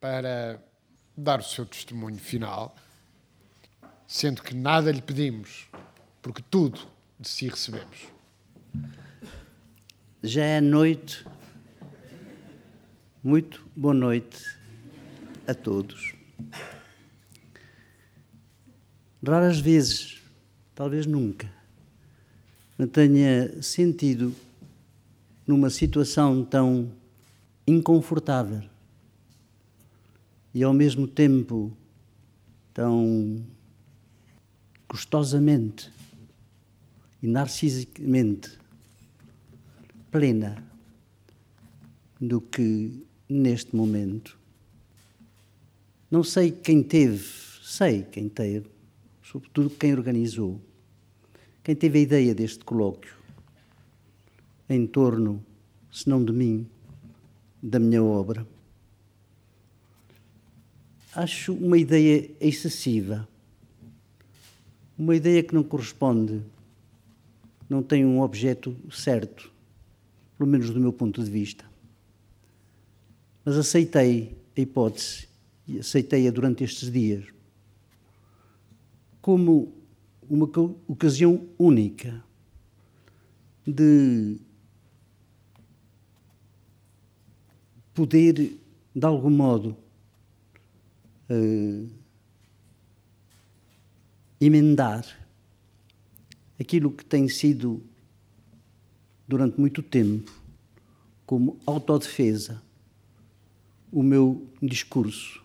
para dar o seu testemunho final, sendo que nada lhe pedimos, porque tudo de si recebemos. Já é noite. Muito boa noite a todos. Raras vezes, talvez nunca, me tenha sentido numa situação tão inconfortável e ao mesmo tempo tão gostosamente e narcisicamente plena do que neste momento. Não sei quem teve, sei quem teve, sobretudo quem organizou, quem teve a ideia deste colóquio em torno, se não de mim, da minha obra. Acho uma ideia excessiva, uma ideia que não corresponde, não tem um objeto certo, pelo menos do meu ponto de vista. Mas aceitei a hipótese e aceitei-a durante estes dias como uma ocasião única de poder, de algum modo, uh, emendar aquilo que tem sido, durante muito tempo, como autodefesa, o meu discurso,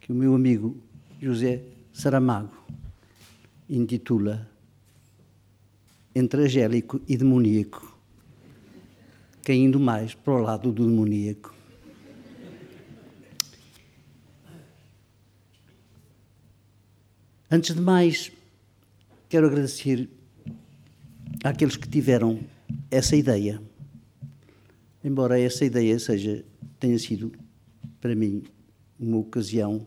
que o meu amigo José Saramago intitula Entre Angélico e Demoníaco caindo mais para o lado do demoníaco. Antes de mais, quero agradecer àqueles que tiveram essa ideia. Embora essa ideia seja, tenha sido, para mim, uma ocasião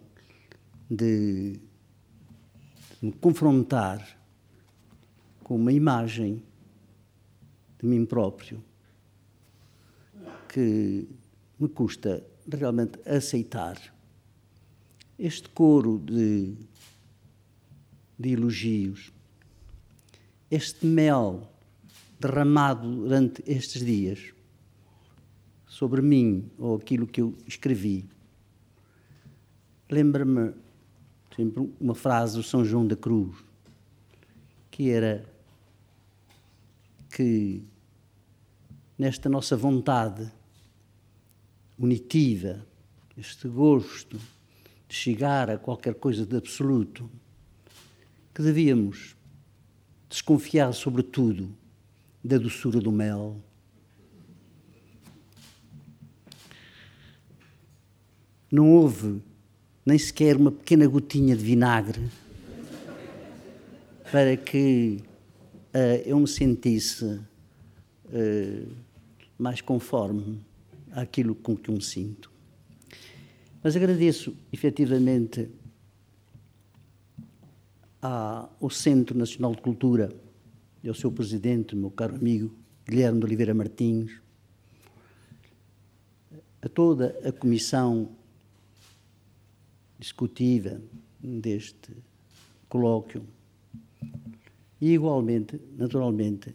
de, de me confrontar com uma imagem de mim próprio que me custa realmente aceitar este coro de, de elogios, este mel derramado durante estes dias sobre mim ou aquilo que eu escrevi. Lembra-me sempre uma frase do São João da Cruz, que era que nesta nossa vontade unitiva, este gosto de chegar a qualquer coisa de absoluto, que devíamos desconfiar, sobretudo, da doçura do mel. Não houve nem sequer uma pequena gotinha de vinagre para que uh, eu me sentisse uh, mais conforme àquilo com que eu me sinto. Mas agradeço efetivamente ao Centro Nacional de Cultura. E ao seu presidente, meu caro amigo Guilherme de Oliveira Martins, a toda a comissão discutiva deste colóquio. E igualmente, naturalmente,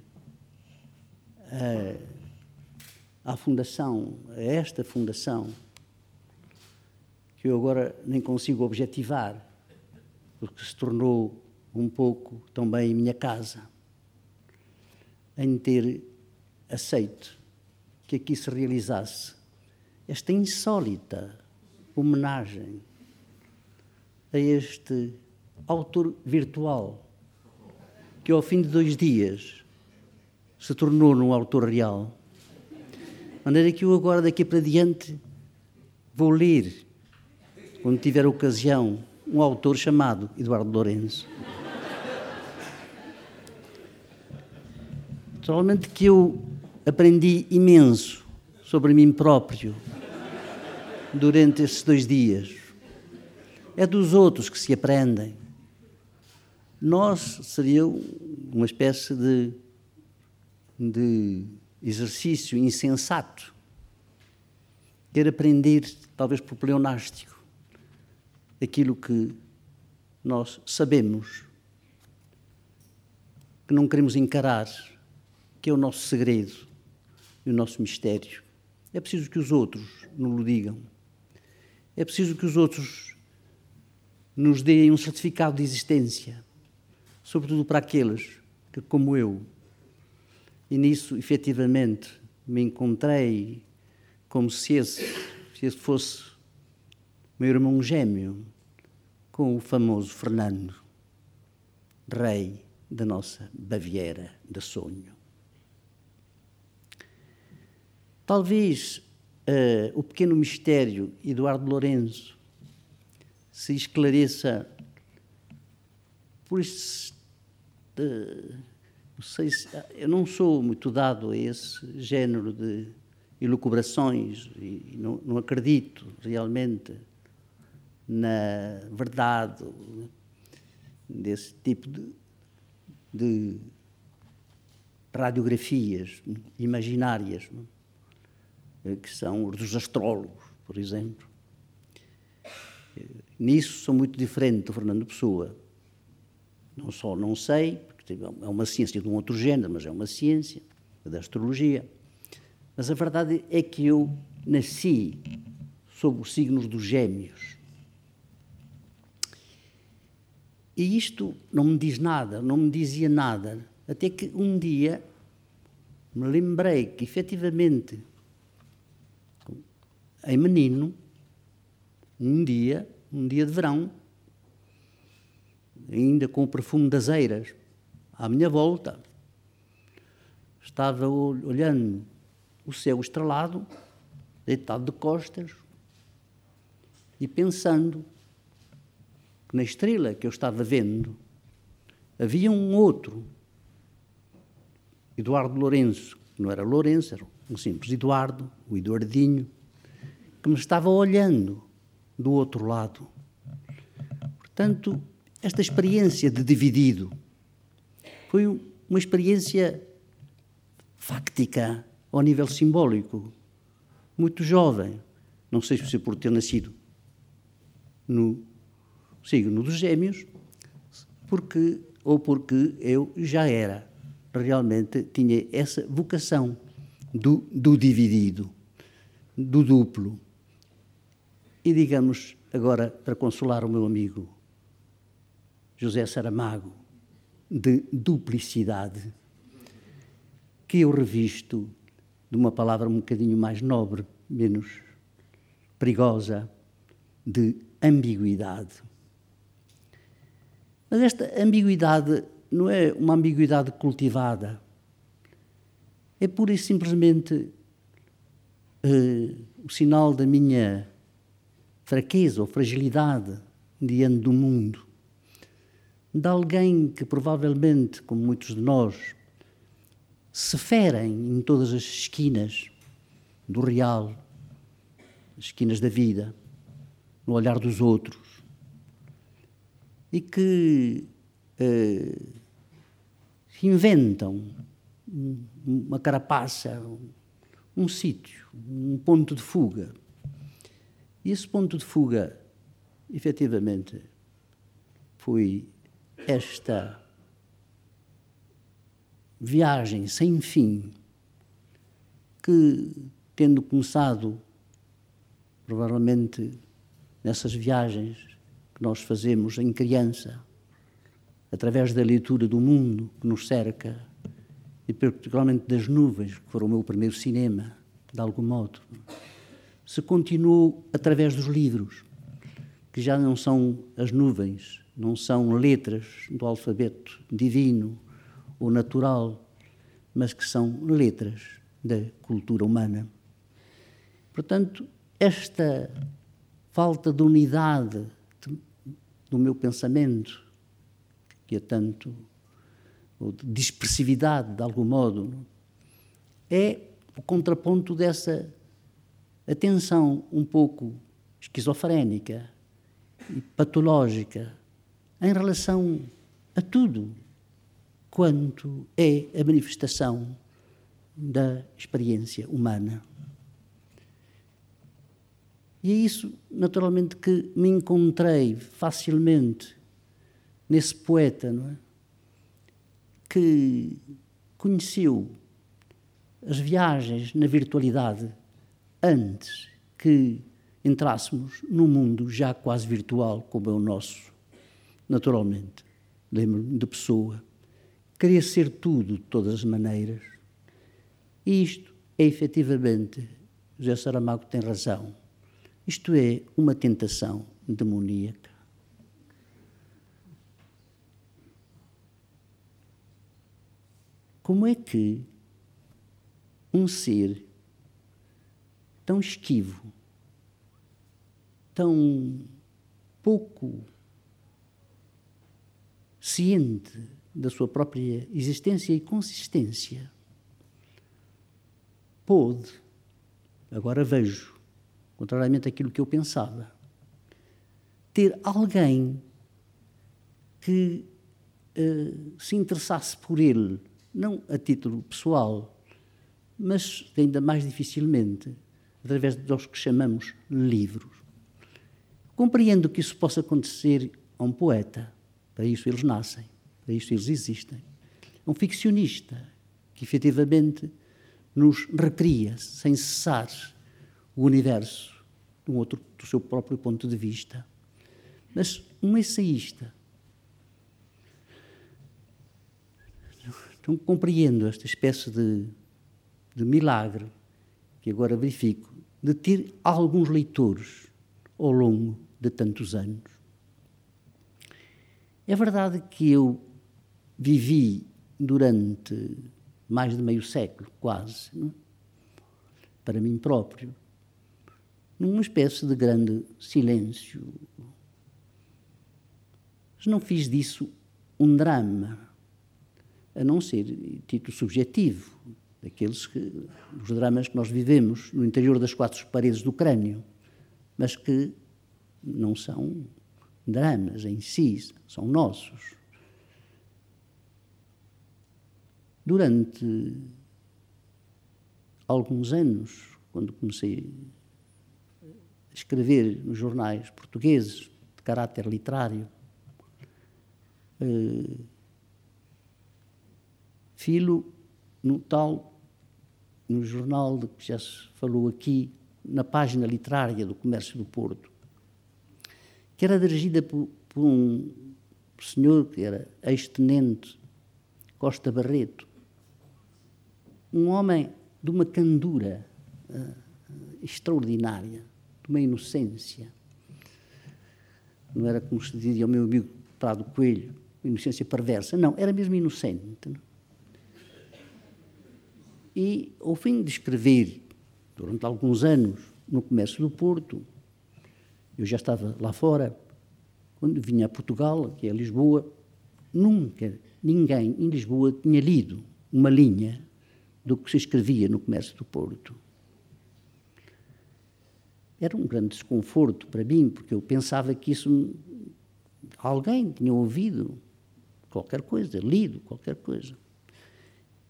à fundação, a esta fundação, que eu agora nem consigo objetivar, porque se tornou um pouco também minha casa, em ter aceito que aqui se realizasse esta insólita homenagem a este autor virtual que ao fim de dois dias se tornou num autor real. Maneira que eu agora, daqui para diante, vou ler, quando tiver ocasião, um autor chamado Eduardo Lourenço. Naturalmente que eu aprendi imenso sobre mim próprio durante esses dois dias. É dos outros que se aprendem. Nós seria uma espécie de, de exercício insensato quer aprender, talvez por pleonástico, aquilo que nós sabemos, que não queremos encarar, que é o nosso segredo e o nosso mistério. É preciso que os outros nos o digam. É preciso que os outros nos deem um certificado de existência, sobretudo para aqueles que, como eu, e nisso efetivamente me encontrei como se esse, se esse fosse meu irmão gêmeo com o famoso Fernando, rei da nossa Baviera de sonho. Talvez uh, o pequeno mistério Eduardo Lourenço se esclareça por este. Não sei se, eu não sou muito dado a esse género de elucubrações e não, não acredito realmente na verdade desse tipo de, de radiografias imaginárias, não? que são os dos astrólogos, por exemplo. Nisso sou muito diferente do Fernando Pessoa. Não só não sei, porque é uma ciência de um outro género, mas é uma ciência, da astrologia. Mas a verdade é que eu nasci sob os signos dos gêmeos. E isto não me diz nada, não me dizia nada, até que um dia me lembrei que, efetivamente, em menino, um dia, um dia de verão, ainda com o perfume das eiras à minha volta, estava olhando o céu estrelado, deitado de costas, e pensando que na estrela que eu estava vendo havia um outro, Eduardo Lourenço, que não era Lourenço, era um simples Eduardo, o Eduardinho, que me estava olhando do outro lado. Portanto, esta experiência de dividido foi uma experiência fáctica ao nível simbólico, muito jovem. Não sei se por ter nascido no signo dos Gêmeos, porque ou porque eu já era realmente tinha essa vocação do, do dividido, do duplo. E digamos agora para consolar o meu amigo José Saramago de duplicidade que eu revisto de uma palavra um bocadinho mais nobre, menos perigosa, de ambiguidade. Mas esta ambiguidade não é uma ambiguidade cultivada, é pura e simplesmente uh, o sinal da minha fraqueza ou fragilidade diante do mundo, de alguém que provavelmente, como muitos de nós, se ferem em todas as esquinas do real, as esquinas da vida, no olhar dos outros, e que eh, inventam uma carapaça, um, um sítio, um ponto de fuga. E esse ponto de fuga, efetivamente, foi esta viagem sem fim que, tendo começado, provavelmente, nessas viagens que nós fazemos em criança, através da leitura do mundo que nos cerca, e particularmente das nuvens, que foram o meu primeiro cinema, de algum modo, se continuou através dos livros, que já não são as nuvens, não são letras do alfabeto divino, ou natural, mas que são letras da cultura humana. Portanto, esta falta de unidade do meu pensamento, que é tanto, ou de dispersividade, de algum modo, é o contraponto dessa atenção um pouco esquizofrénica e patológica em relação a tudo quanto é a manifestação da experiência humana. E é isso, naturalmente, que me encontrei facilmente nesse poeta, não é? Que conheceu as viagens na virtualidade antes que entrássemos num mundo já quase virtual como é o nosso, naturalmente. Lembro-me de pessoa. Queria ser tudo de todas as maneiras. E isto é efetivamente, José Saramago tem razão, isto é uma tentação demoníaca. Como é que um ser tão esquivo, tão pouco ciente da sua própria existência e consistência, pôde, agora vejo, contrariamente àquilo que eu pensava, ter alguém que uh, se interessasse por ele, não a título pessoal, mas ainda mais dificilmente através dos que chamamos livros. Compreendo que isso possa acontecer a um poeta, para isso eles nascem, para isso eles existem. Um ficcionista que efetivamente nos recria sem cessar o universo outro, do seu próprio ponto de vista. Mas um ensaísta. Não compreendo esta espécie de de milagre que agora verifico, de ter alguns leitores ao longo de tantos anos. É verdade que eu vivi durante mais de meio século, quase, não? É? para mim próprio, numa espécie de grande silêncio. Mas não fiz disso um drama, a não ser título subjetivo daqueles que, os dramas que nós vivemos no interior das quatro paredes do crânio, mas que não são dramas em si, são nossos. Durante alguns anos, quando comecei escrever nos jornais portugueses de caráter literário, eh, Filo no tal, no jornal de que já se falou aqui, na página literária do Comércio do Porto, que era dirigida por, por um senhor que era ex-tenente Costa Barreto, um homem de uma candura uh, extraordinária, uma inocência. Não era como se dizia ao meu amigo Prado Coelho, inocência perversa. Não, era mesmo inocente. E, ao fim de escrever, durante alguns anos, no comércio do Porto, eu já estava lá fora, quando vinha a Portugal, aqui a Lisboa, nunca ninguém em Lisboa tinha lido uma linha do que se escrevia no comércio do Porto. Era um grande desconforto para mim, porque eu pensava que isso alguém tinha ouvido qualquer coisa, lido qualquer coisa.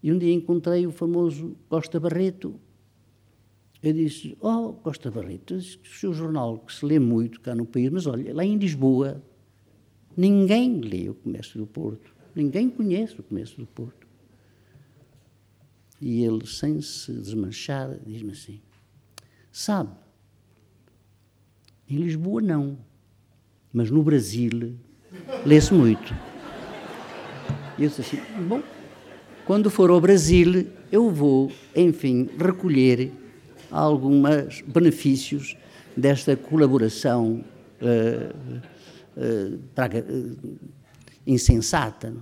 E um dia encontrei o famoso Costa Barreto. Eu disse: Oh, Costa Barreto, o seu jornal que se lê muito cá no país, mas olha, lá em Lisboa, ninguém lê o Comércio do Porto. Ninguém conhece o Comércio do Porto. E ele, sem se desmanchar, diz-me assim: Sabe, em Lisboa não, mas no Brasil lê-se muito. E eu disse assim: Bom, quando for ao Brasil, eu vou, enfim, recolher alguns benefícios desta colaboração uh, uh, uh, insensata.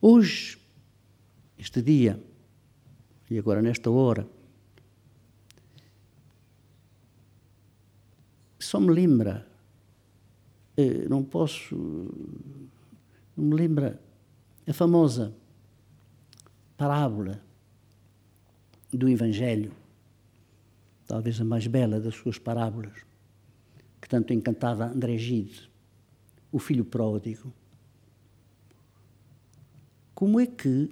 Hoje, este dia, e agora nesta hora, só me lembra, não posso, não me lembra a famosa parábola do Evangelho, talvez a mais bela das suas parábolas, que tanto encantava André Gide, o filho pródigo. Como é que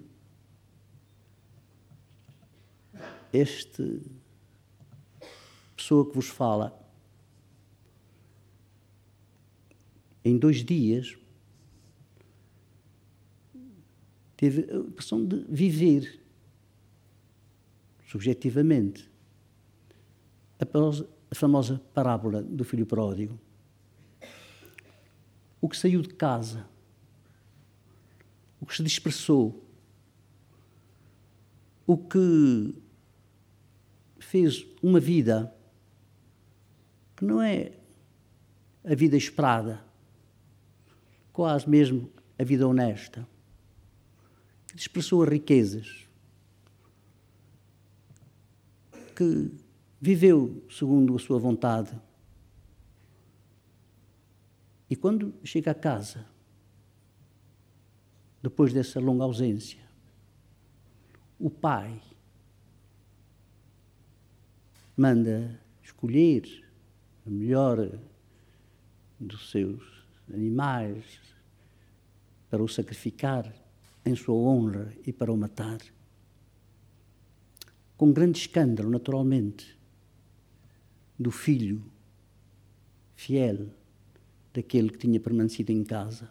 pessoa que vos fala, em dois dias, teve a impressão de viver subjetivamente a famosa parábola do filho pródigo. O que saiu de casa, o que se dispersou, o que fez uma vida que não é a vida esperada, quase mesmo a vida honesta, que dispersou as riquezas, que viveu segundo a sua vontade. E quando chega a casa, depois dessa longa ausência, o pai manda escolher a melhor dos seus animais para o sacrificar em sua honra e para o matar. Com grande escândalo, naturalmente, do filho fiel daquele que tinha permanecido em casa.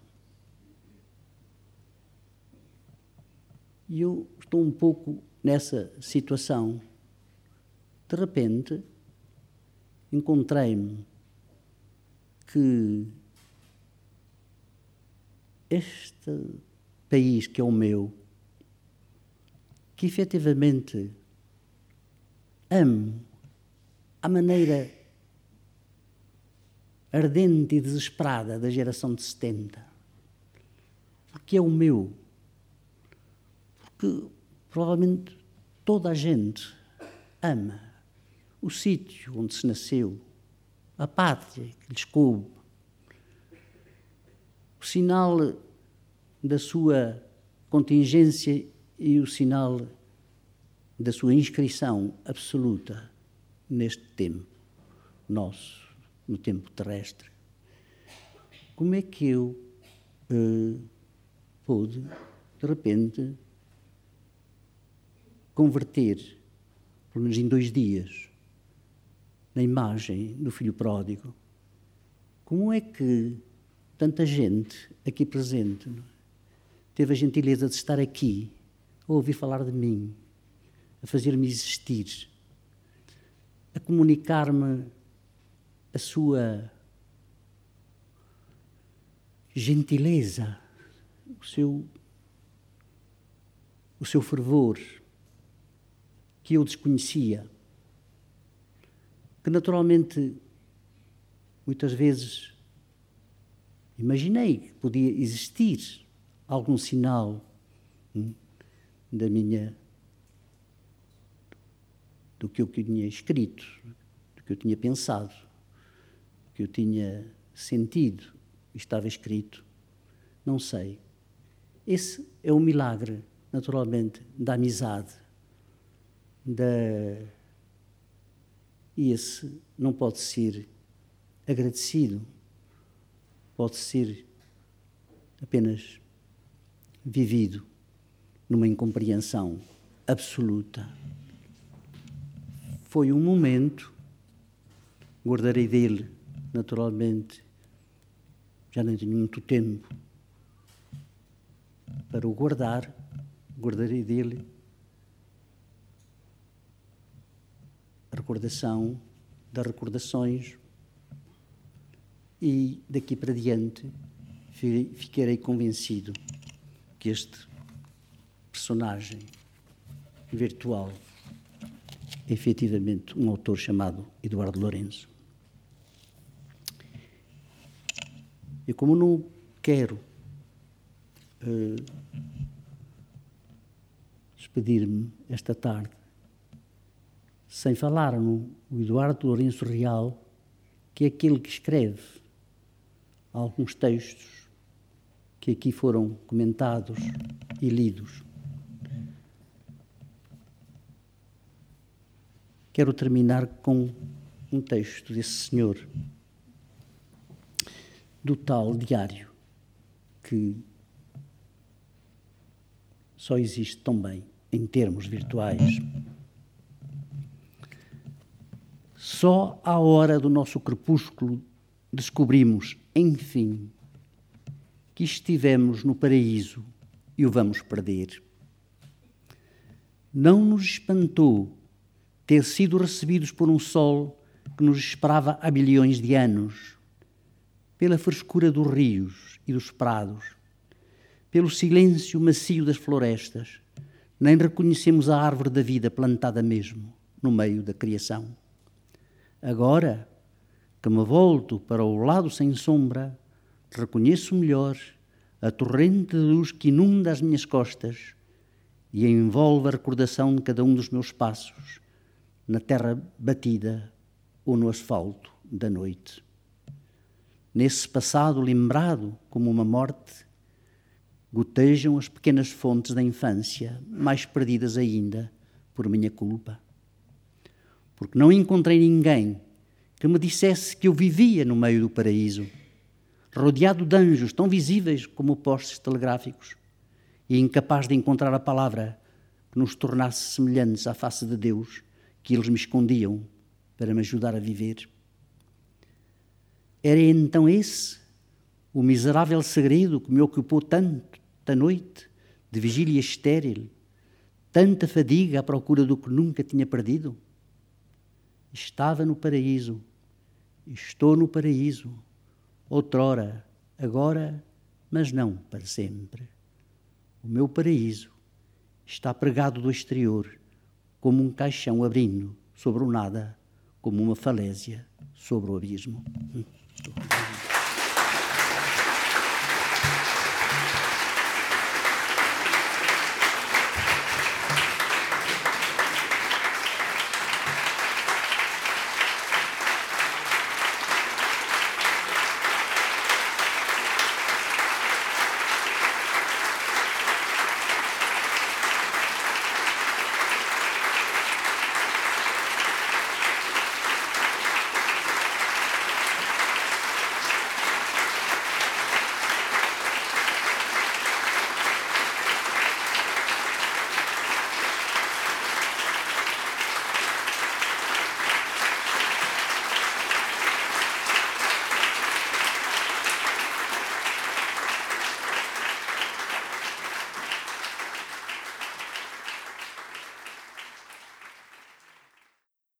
E eu estou um pouco nessa situação. De repente, encontrei-me que este país que é o meu, que efetivamente amo à maneira ardente e desesperada da geração de 70. Porque é o meu. Porque provavelmente toda a gente ama o sítio onde se nasceu, a pátria que lhes coube, o sinal da sua contingência e o sinal da sua inscrição absoluta neste tempo nosso, no tempo terrestre. Como é que eu uh, pude, de repente, converter, pelo menos em dois dias, na imagem do filho pródigo? Como é que tanta gente aqui presente teve a gentileza de estar aqui, a ouvir falar de mim, a fazer-me existir? a comunicar-me a sua gentileza, o seu, o seu fervor, que eu desconhecia, que naturalmente muitas vezes imaginei que podia existir algum sinal hum, da minha do que eu tinha escrito, do que eu tinha pensado, do que eu tinha sentido estava escrito. Não sei. Esse é o milagre, naturalmente, da amizade, da e esse não pode ser agradecido, pode ser apenas vivido numa incompreensão absoluta. Foi um momento, guardarei dele, naturalmente, já não tenho muito tempo para o guardar, guardarei dele a recordação das recordações e daqui para diante ficarei convencido que este personagem virtual efetivamente um autor chamado Eduardo Lourenço. E como não quero uh, despedir-me esta tarde sem falar no Eduardo Lourenço Real, que é aquele que escreve alguns textos que aqui foram comentados e lidos. Quero terminar com um texto desse senhor, do tal diário, que só existe também em termos virtuais. Só à hora do nosso crepúsculo descobrimos, enfim, que estivemos no paraíso e o vamos perder. Não nos espantou ter sido recebidos por um sol que nos esperava há bilhões de anos, pela frescura dos rios e dos prados, pelo silêncio macio das florestas, nem reconhecemos a árvore da vida plantada mesmo no meio da criação. Agora que me volto para o lado sem sombra, reconheço melhor a torrente de luz que inunda as minhas costas e envolve a recordação de cada um dos meus passos na terra batida ou no asfalto da noite. Nesse passado lembrado como uma morte, gotejam as pequenas fontes da infância, mais perdidas ainda por minha culpa. Porque não encontrei ninguém que me dissesse que eu vivia no meio do paraíso, rodeado de anjos tão visíveis como postes telegráficos, e incapaz de encontrar a palavra que nos tornasse semelhantes à face de Deus que eles me escondiam para me ajudar a viver. Era então esse o miserável segredo que me ocupou tanto da noite de vigília estéril, tanta fadiga à procura do que nunca tinha perdido? Estava no paraíso, estou no paraíso, outrora, agora, mas não para sempre. O meu paraíso está pregado do exterior, como um caixão abrindo sobre o nada, como uma falésia sobre o abismo. Hum.